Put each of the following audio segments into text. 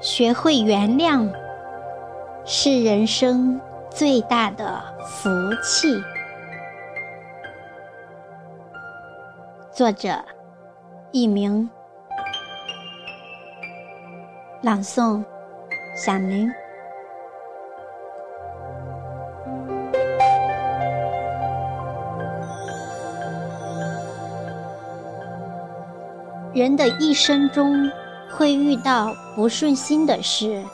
学会原谅，是人生最大的福气。作者：佚名，朗诵：响铃。人的一生中。会遇到不顺心的事，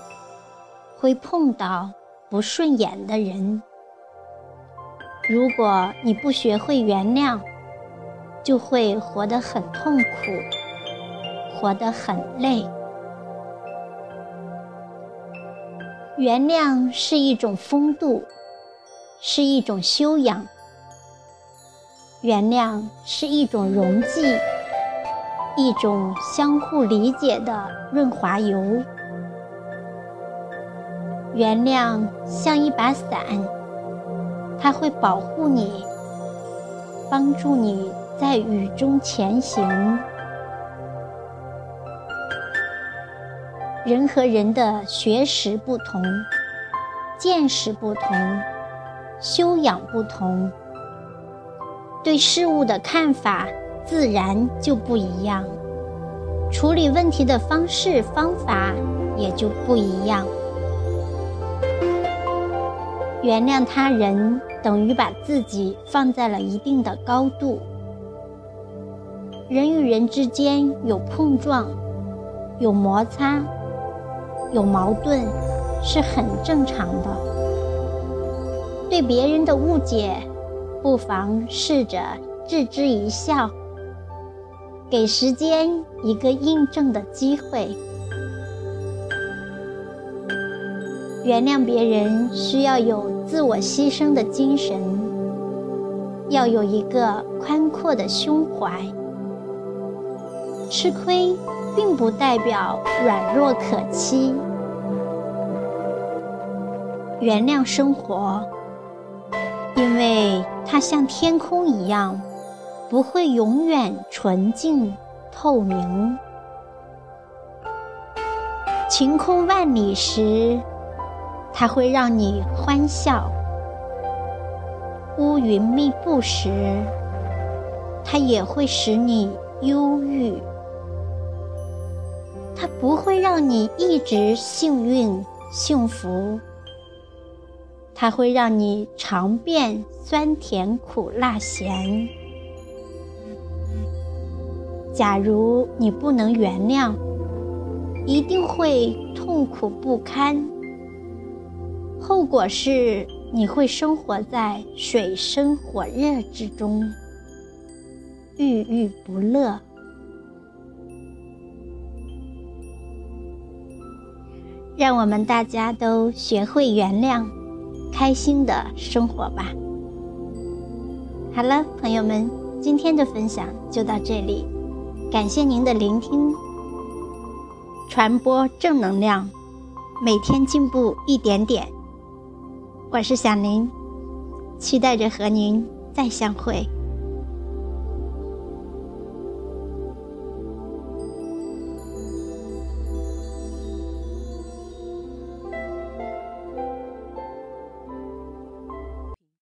会碰到不顺眼的人。如果你不学会原谅，就会活得很痛苦，活得很累。原谅是一种风度，是一种修养。原谅是一种溶剂。一种相互理解的润滑油，原谅像一把伞，它会保护你，帮助你在雨中前行。人和人的学识不同，见识不同，修养不同，对事物的看法。自然就不一样，处理问题的方式方法也就不一样。原谅他人等于把自己放在了一定的高度。人与人之间有碰撞，有摩擦，有矛盾，是很正常的。对别人的误解，不妨试着置之一笑。给时间一个印证的机会。原谅别人需要有自我牺牲的精神，要有一个宽阔的胸怀。吃亏并不代表软弱可欺。原谅生活，因为它像天空一样。不会永远纯净透明。晴空万里时，它会让你欢笑；乌云密布时，它也会使你忧郁。它不会让你一直幸运幸福，它会让你尝遍酸甜苦辣咸。假如你不能原谅，一定会痛苦不堪。后果是你会生活在水深火热之中，郁郁不乐。让我们大家都学会原谅，开心的生活吧。好了，朋友们，今天的分享就到这里。感谢您的聆听，传播正能量，每天进步一点点。我是小林，期待着和您再相会。